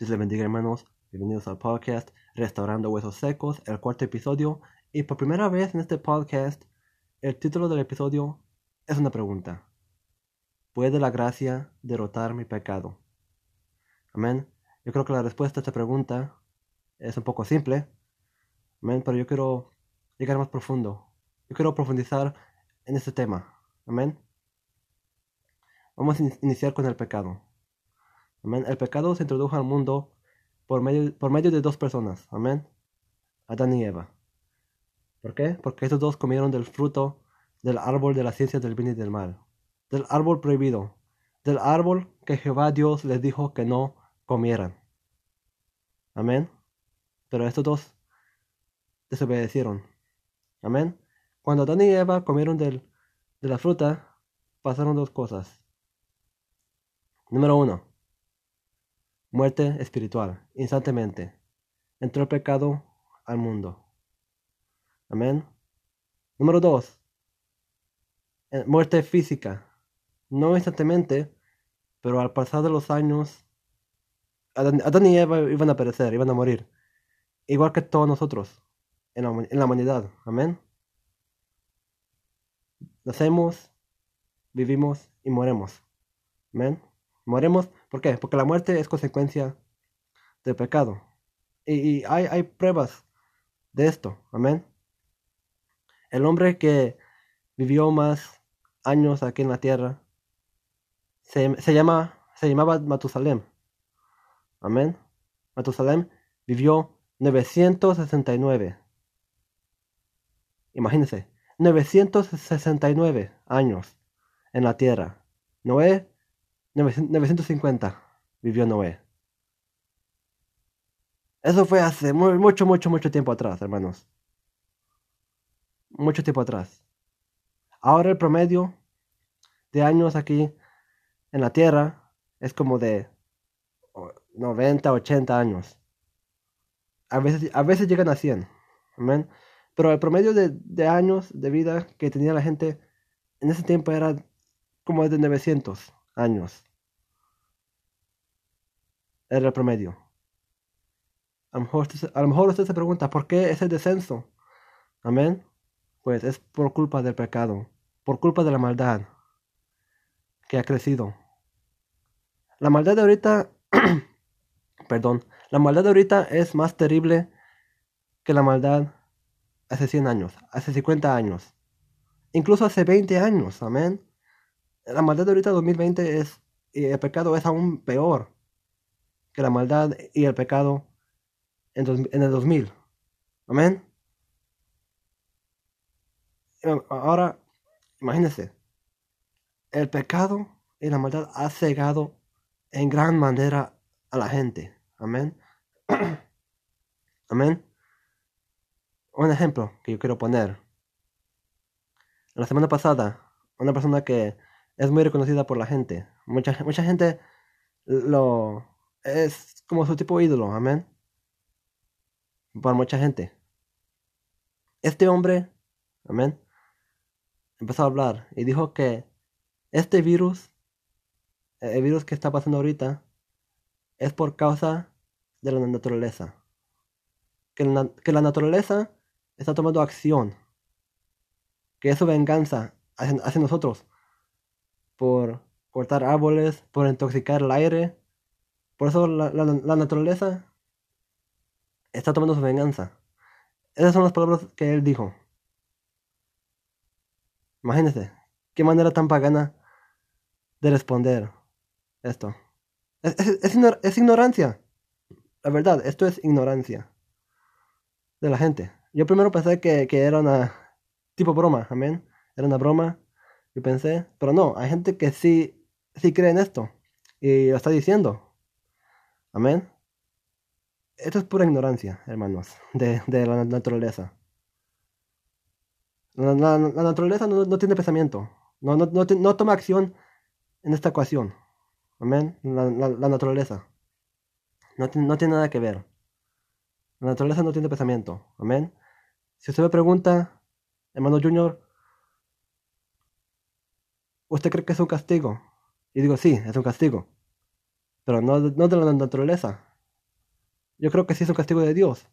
Dios les bendiga hermanos, bienvenidos al podcast Restaurando Huesos Secos, el cuarto episodio. Y por primera vez en este podcast, el título del episodio es una pregunta. ¿Puede la gracia derrotar mi pecado? Amén. Yo creo que la respuesta a esta pregunta es un poco simple. Amén. Pero yo quiero llegar más profundo. Yo quiero profundizar en este tema. Amén. Vamos a iniciar con el pecado. El pecado se introdujo al mundo por medio, por medio de dos personas. Amén. Adán y Eva. ¿Por qué? Porque estos dos comieron del fruto del árbol de la ciencia del bien y del mal. Del árbol prohibido. Del árbol que Jehová Dios les dijo que no comieran. Amén. Pero estos dos desobedecieron. Amén. Cuando Adán y Eva comieron del, de la fruta, pasaron dos cosas. Número uno Muerte espiritual, instantemente. Entró el pecado al mundo. Amén. Número dos. Eh, muerte física. No instantáneamente, pero al pasar de los años, Adán, y Eva iban a perecer, iban a morir. Igual que todos nosotros en la, en la humanidad. Amén. Nacemos, vivimos y moremos. Amén. Moremos, ¿por qué? Porque la muerte es consecuencia del pecado. Y, hay, pruebas de esto, amén. El hombre que vivió más años aquí en la tierra se, llama, se llamaba Matusalem. Amén. Matusalem vivió 969. Imagínense, 969 años en la tierra. Noé 950 vivió Noé. Eso fue hace mucho, mucho, mucho tiempo atrás, hermanos. Mucho tiempo atrás. Ahora el promedio de años aquí en la Tierra es como de 90, 80 años. A veces, a veces llegan a 100. Pero el promedio de, de años de vida que tenía la gente en ese tiempo era como de 900 años. Era el promedio. A lo, mejor, a lo mejor usted se pregunta, ¿por qué ese descenso? Amén. Pues es por culpa del pecado, por culpa de la maldad que ha crecido. La maldad de ahorita, perdón, la maldad de ahorita es más terrible que la maldad hace 100 años, hace 50 años, incluso hace 20 años, amén la maldad de ahorita 2020 es, y el pecado es aún peor que la maldad y el pecado en, en el 2000. Amén. Ahora, imagínense, el pecado y la maldad ha cegado en gran manera a la gente. Amén. Amén. Un ejemplo que yo quiero poner. La semana pasada, una persona que es muy reconocida por la gente. Mucha, mucha gente lo es como su tipo ídolo, amén. Por mucha gente. Este hombre, amén, empezó a hablar y dijo que este virus, el virus que está pasando ahorita, es por causa de la naturaleza. Que la, que la naturaleza está tomando acción. Que es su venganza hacia nosotros por cortar árboles, por intoxicar el aire. Por eso la, naturaleza está tomando su venganza. Esas son las palabras que él dijo. Imagínense, qué manera tan pagana de responder esto. Es, ignorancia. La verdad, esto es ignorancia de la gente. Yo primero pensé que, que era una tipo broma, amén. Era una broma yo pensé, pero no, hay gente que sí, sí cree en esto y lo está diciendo. Amén. Esto es pura ignorancia, hermanos, de, la naturaleza. La, naturaleza no, tiene pensamiento, no, no, toma acción en esta ecuación. Amén. La, naturaleza. No, no tiene nada que ver. La naturaleza no tiene pensamiento. Amén. Si usted me pregunta, hermano Junior, ¿Usted cree que es un castigo? Y digo, sí, es un castigo. Pero no, de la naturaleza, Yo creo que sí es un castigo de Dios.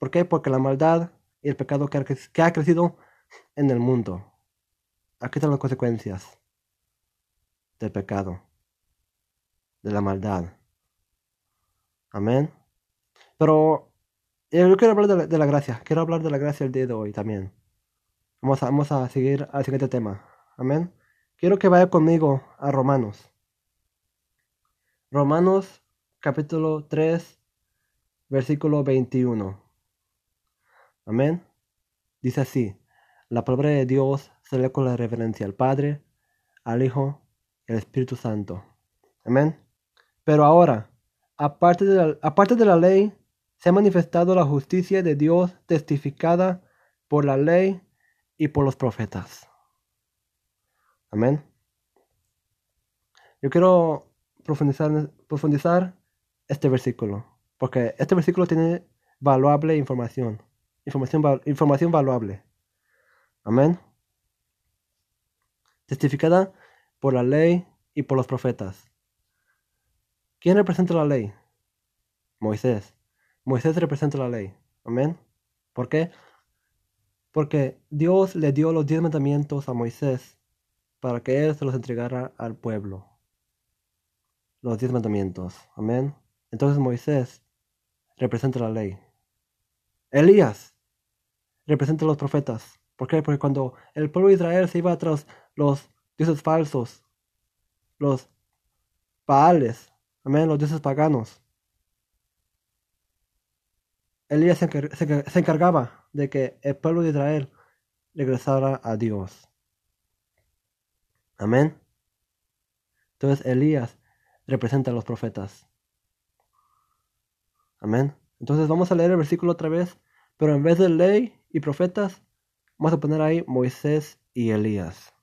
¿Por qué? Porque la maldad y el pecado que ha, crecido en el mundo. Aquí están las consecuencias del pecado, de la maldad. Amén. Pero eh, yo quiero hablar de la, de la, gracia. Quiero hablar de la gracia el día de hoy también. Vamos a, vamos a seguir al siguiente tema. Amén. Quiero que vaya conmigo a Romanos. Romanos capítulo 3, versículo 21. Amén. Dice así, la palabra de Dios se lee con la reverencia al Padre, al Hijo y al Espíritu Santo. Amén. Pero ahora, aparte de, la, aparte de la ley, se ha manifestado la justicia de Dios testificada por la ley y por los profetas. Amén. Yo quiero profundizar, profundizar este versículo, porque este versículo tiene valuable información información, información valuable. Amén. Testificada por la ley y por los profetas. ¿Quién representa la ley? Moisés. Moisés representa la ley. Amén. ¿Por qué? Porque Dios le dio los diez mandamientos a Moisés para que él se los entregara al pueblo. Los diez mandamientos. Amén. Entonces Moisés representa la ley. Elías representa a los profetas. ¿Por qué? Porque cuando el pueblo de Israel se iba tras los dioses falsos, los paales, amén, los dioses paganos, Elías se, encargaba de que el pueblo de Israel regresara a Dios. Amén. Entonces Elías representa a los profetas. Amén. Entonces vamos a leer el versículo otra vez, pero en vez de ley y profetas, vamos a poner ahí Moisés y Elías.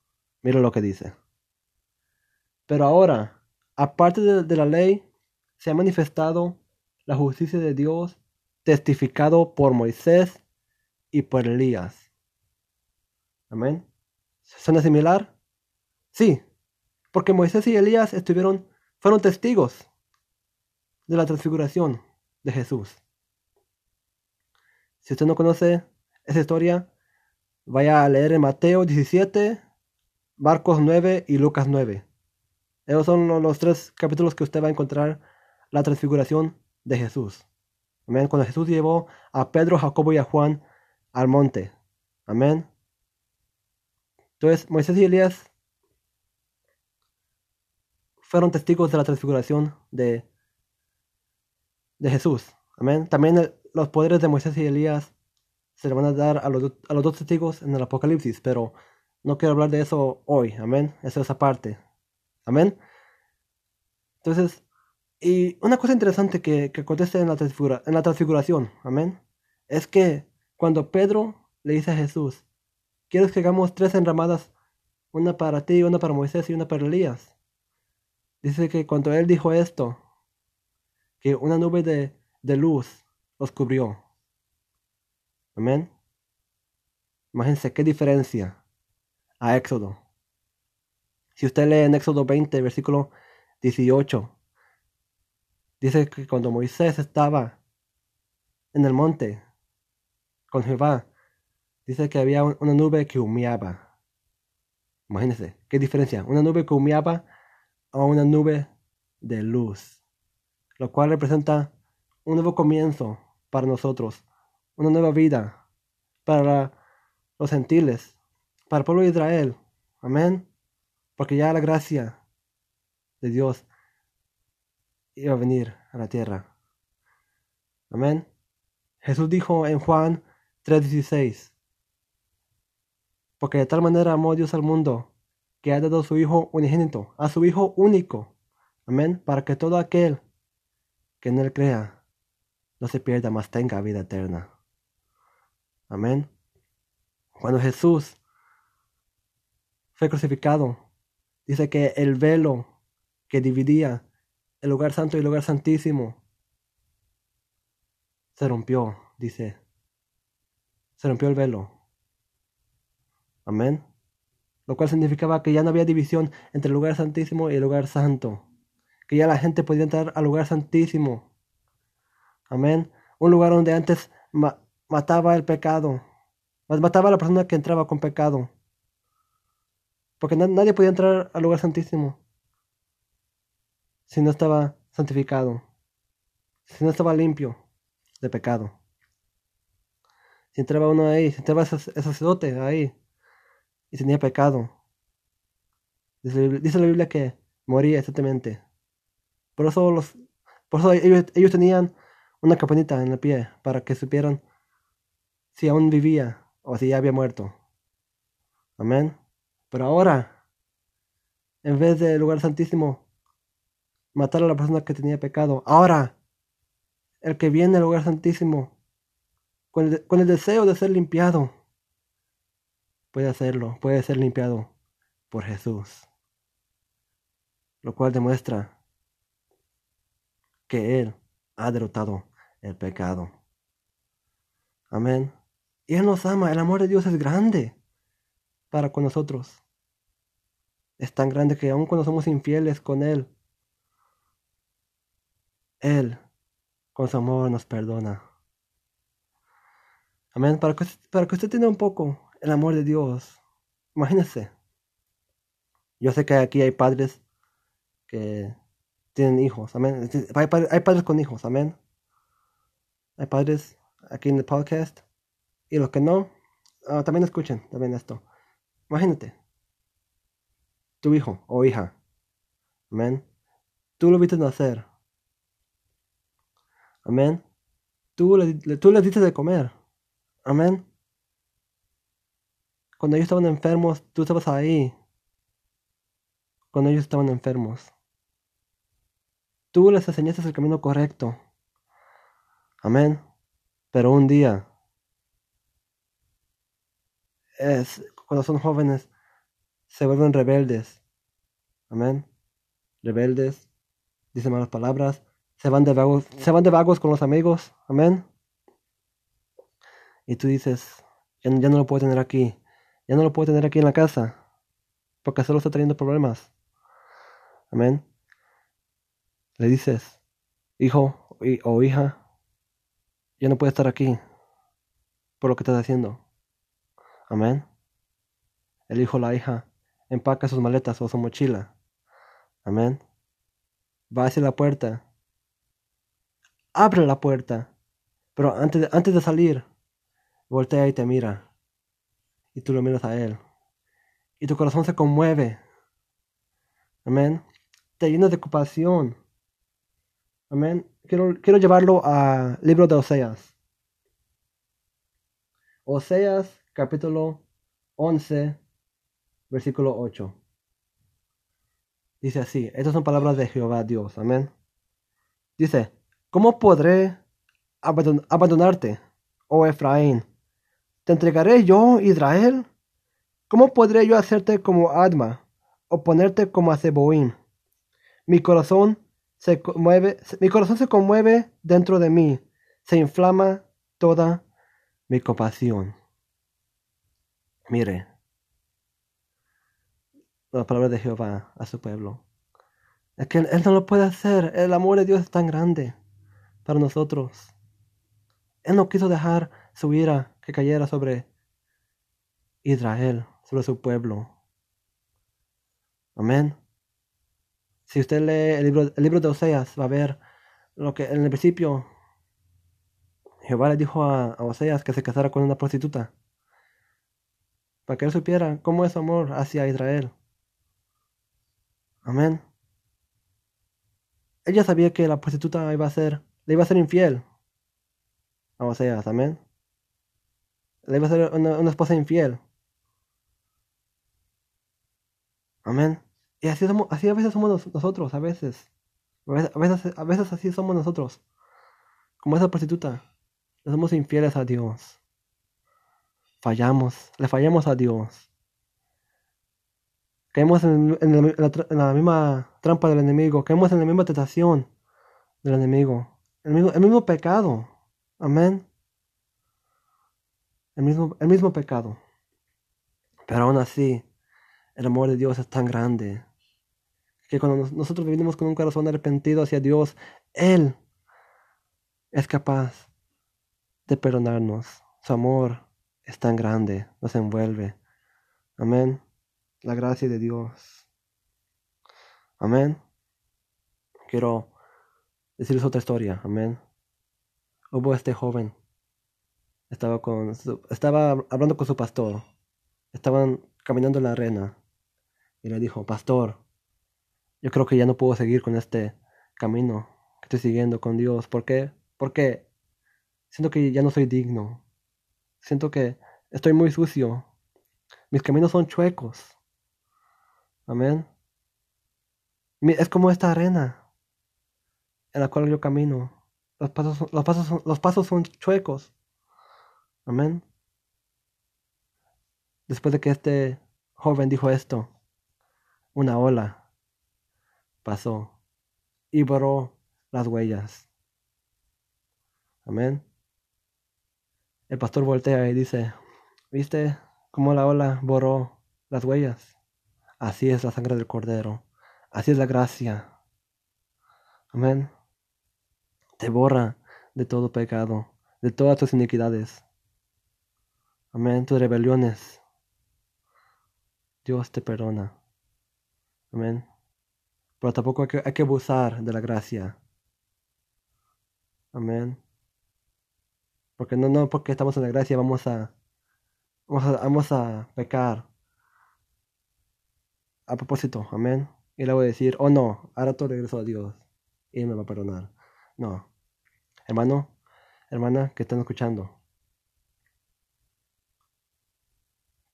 Mira lo que dice. Pero ahora, aparte de, la ley, se ha manifestado la justicia de Dios testificado por Moisés y por Elías. Amén. ¿Suena similar? Sí, porque Moisés y Elías estuvieron, fueron testigos de la transfiguración de Jesús. Si usted no conoce esa historia, vaya a leer en Mateo 17, Marcos 9 y Lucas 9. Esos son los tres capítulos que usted va a encontrar la transfiguración de Jesús. Amén. Cuando Jesús llevó a Pedro, Jacobo y a Juan al monte. Amén. Entonces, Moisés y Elías fueron testigos de la transfiguración de, de Jesús. Amén. También los poderes de Moisés y Elías se le van a dar a los, a los dos testigos en el Apocalipsis, pero no quiero hablar de eso hoy, amén. Eso es aparte, amén. Entonces, y una cosa interesante que, que acontece en la, en la transfiguración, amén, es que cuando Pedro le dice a Jesús, ¿quieres que hagamos tres enramadas? Una para ti, una para Moisés y una para Elías. Dice que cuando él dijo esto, que una nube de, de luz los cubrió. Amén. Imagínense qué diferencia a Éxodo. Si usted lee en Éxodo 20, versículo 18, dice que cuando Moisés estaba en el monte con Jehová, dice que había una nube que humeaba. Imagínense, qué diferencia. Una nube que humeaba a una nube de luz, lo cual representa un nuevo comienzo para nosotros, una nueva vida para los gentiles, para el pueblo de Israel. Amén. Porque ya la gracia de Dios iba a venir a la tierra. Amén. Jesús dijo en Juan 3:16, porque de tal manera amó Dios al mundo, que ha dado su Hijo unigénito, a su Hijo único. Amén. Para que todo aquel que en él crea no se pierda, mas tenga vida eterna. Amén. Cuando Jesús fue crucificado, dice que el velo que dividía el lugar santo y el lugar santísimo se rompió, dice. Se rompió el velo. Amén. Lo cual significaba que ya no había división entre el lugar santísimo y el lugar santo. Que ya la gente podía entrar al lugar santísimo. Amén. Un lugar donde antes mataba el pecado. Mataba a la persona que entraba con pecado. Porque nadie podía entrar al lugar santísimo si no estaba santificado, si no estaba limpio de pecado. Si entraba uno ahí, si entraba ese, sacerdote ahí y tenía pecado, dice, la Biblia que moría exactamente. Por eso, los, por eso ellos, ellos tenían una campanita en el pie para que supieran si aún vivía o si ya había muerto. Amén. Pero ahora, en vez del lugar santísimo, matar a la persona que tenía pecado, ahora, el que viene al lugar santísimo, con el, deseo de ser limpiado, puede hacerlo, puede ser limpiado por Jesús. Lo cual demuestra que Él ha derrotado el pecado. Amén. Y Él nos ama, el amor de Dios es grande para con nosotros es tan grande que aun cuando somos infieles con Él, Él con su amor nos perdona. Amén. Para que, para que usted tenga un poco el amor de Dios, imagínese. Yo sé que aquí hay padres que tienen hijos. Amén. Hay, padres con hijos. Amén. Hay padres aquí en el podcast. Y los que no, ah, también escuchen también esto. Imagínate tu hijo o hija. Amén. Tú lo viste nacer. Amén. Tú le, tú le de comer. Amén. Cuando ellos estaban enfermos, tú estabas ahí. Cuando ellos estaban enfermos. Tú les enseñaste el camino correcto. Amén. Pero un día, cuando son jóvenes, se vuelven rebeldes. Amén. Rebeldes, dicen malas palabras, se van de vagos, se van de vagos con los amigos. Amén. Y tú dices, ya, no lo puedo tener aquí. Ya no lo puedo tener aquí en la casa. Porque solo está trayendo problemas. Amén. Le dices, hijo o hija, ya no puede estar aquí por lo que estás haciendo. Amén. El hijo o la hija empaca sus maletas o su mochila. Amén. Va hacia la puerta. Abre la puerta. Pero antes de, antes de salir, voltea y te mira. Y tú lo miras a él. Y tu corazón se conmueve. Amén. Te llena de compasión. Amén. Quiero, quiero llevarlo al libro de Oseas. Oseas capítulo 11 versículo 8. Dice así, estas son palabras de Jehová Dios, amén. Dice, ¿cómo podré abandonarte, oh Efraín? ¿Te entregaré yo, Israel? ¿Cómo podré yo hacerte como Adma, o ponerte como a Zeboín? Mi corazón se conmueve, mi corazón se conmueve dentro de mí, se inflama toda mi compasión. Mire, la palabra de Jehová a su pueblo. Es que Él no lo puede hacer. El amor de Dios es tan grande para nosotros. Él no quiso dejar su ira que cayera sobre Israel, sobre su pueblo. Amén. Si usted lee el libro, el libro de Oseas, va a ver lo que en el principio Jehová le dijo a, a Oseas que se casara con una prostituta. Para que él supiera cómo es su amor hacia Israel. Amén. Ella sabía que la prostituta iba a ser, le iba a ser infiel. O sea, amén. Le iba a ser una, esposa infiel. Amén. Y así, somos, así a veces somos nosotros, a veces. A veces, a veces así somos nosotros. Como esa prostituta. Somos infieles a Dios. Fallamos, le fallamos a Dios. Caemos en, la, misma trampa del enemigo. Caemos en la misma tentación del enemigo. El mismo, el mismo pecado. Amén. El mismo, el mismo pecado. Pero aún así, el amor de Dios es tan grande que cuando nosotros vivimos con un corazón arrepentido hacia Dios, Él es capaz de perdonarnos. Su amor es tan grande, nos envuelve. Amén. La gracia de Dios. Amén. Quiero decirles otra historia. Amén. Hubo este joven. Estaba, con estaba hablando con su pastor. Estaban caminando en la arena. Y le dijo, pastor, yo creo que ya no puedo seguir con este camino que estoy siguiendo con Dios. ¿Por qué? Porque siento que ya no soy digno. Siento que estoy muy sucio. Mis caminos son chuecos. Amén. Es como esta arena en la cual yo camino. Los pasos, los pasos, los pasos son chuecos. Amén. Después de que este joven dijo esto, una ola pasó y borró las huellas. Amén. El pastor voltea y dice, ¿viste cómo la ola borró las huellas? Así es la sangre del cordero. Así es la gracia. Amén. Te borra de todo pecado, de todas tus iniquidades. Amén. Tus rebeliones. Dios te perdona. Amén. Pero tampoco hay que, hay que abusar de la gracia. Amén. Porque no, no, porque estamos en la gracia vamos a, vamos a, vamos a pecar. A propósito, amén. Y le voy a decir, oh no, ahora todo regreso a Dios y Él me va a perdonar. No. Hermano, hermana que están escuchando.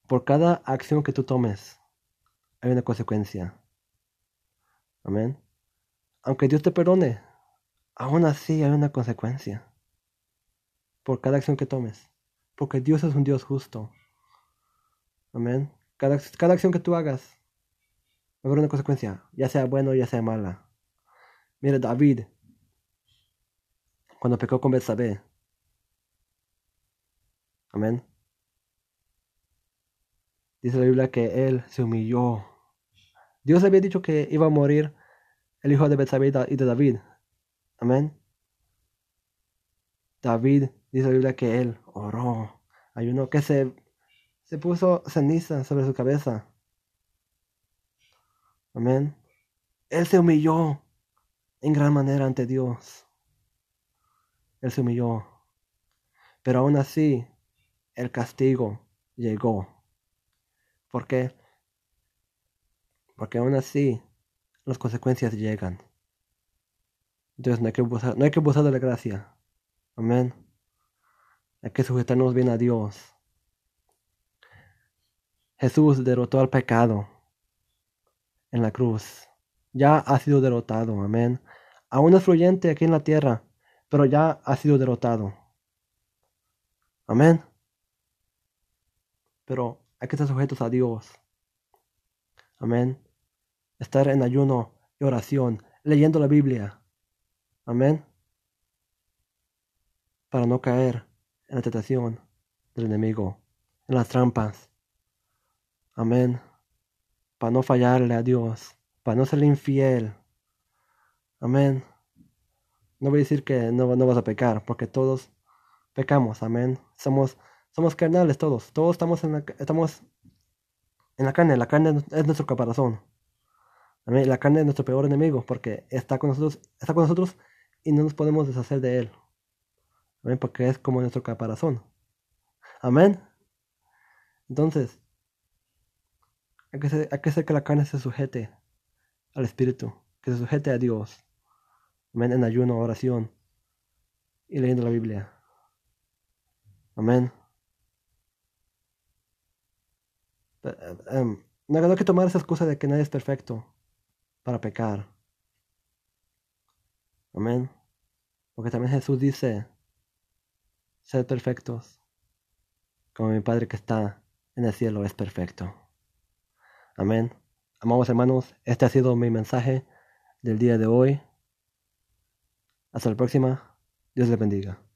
Por cada acción que tú tomes, hay una consecuencia. Amén. Aunque Dios te perdone, aún así hay una consecuencia. Por cada acción que tomes. Porque Dios es un Dios justo. Amén. Cada, cada acción que tú hagas va a haber una consecuencia, ya sea buena o ya sea mala. Mira, David, cuando pecó con Betsabé, amén. Dice la Biblia que él se humilló. Dios había dicho que iba a morir el hijo de Betsabé y de David. Amén. David, dice la Biblia que él oró. Hay uno que se, se puso ceniza sobre su cabeza. Amén. Él se humilló en gran manera ante Dios. Él se humilló. Pero aún así, el castigo llegó. ¿Por qué? Porque aún así, las consecuencias llegan. Entonces no hay que abusar, no hay que abusar de la gracia. Amén. Hay que sujetarnos bien a Dios. Jesús derrotó al pecado en la cruz. Ya ha sido derrotado, amén. Aún es fluyente aquí en la tierra, pero ya ha sido derrotado. Amén. Pero hay que estar sujetos a Dios. Amén. Estar en ayuno y oración, leyendo la Biblia. Amén. Para no caer en la tentación del enemigo, en las trampas. Amén para no fallarle a Dios, para no serle infiel. Amén. No voy a decir que no, no vas a pecar, porque todos pecamos, amén. Somos, somos carnales todos, todos estamos en la, estamos en la carne, la carne es nuestro caparazón. La carne es nuestro peor enemigo, porque está con nosotros, está con nosotros y no nos podemos deshacer de él. Amén, porque es como nuestro caparazón. Amén. Entonces, hay que, hacer, que la carne se sujete al Espíritu, que se sujete a Dios. Amén. En ayuno, oración y leyendo la Biblia. Amén. Em, no hay que tomar esa excusa de que nadie es perfecto para pecar. Amén. Porque también Jesús dice, sed perfectos, como mi Padre que está en el cielo es perfecto. Amén. Amados hermanos, este ha sido mi mensaje del día de hoy. Hasta la próxima. Dios les bendiga.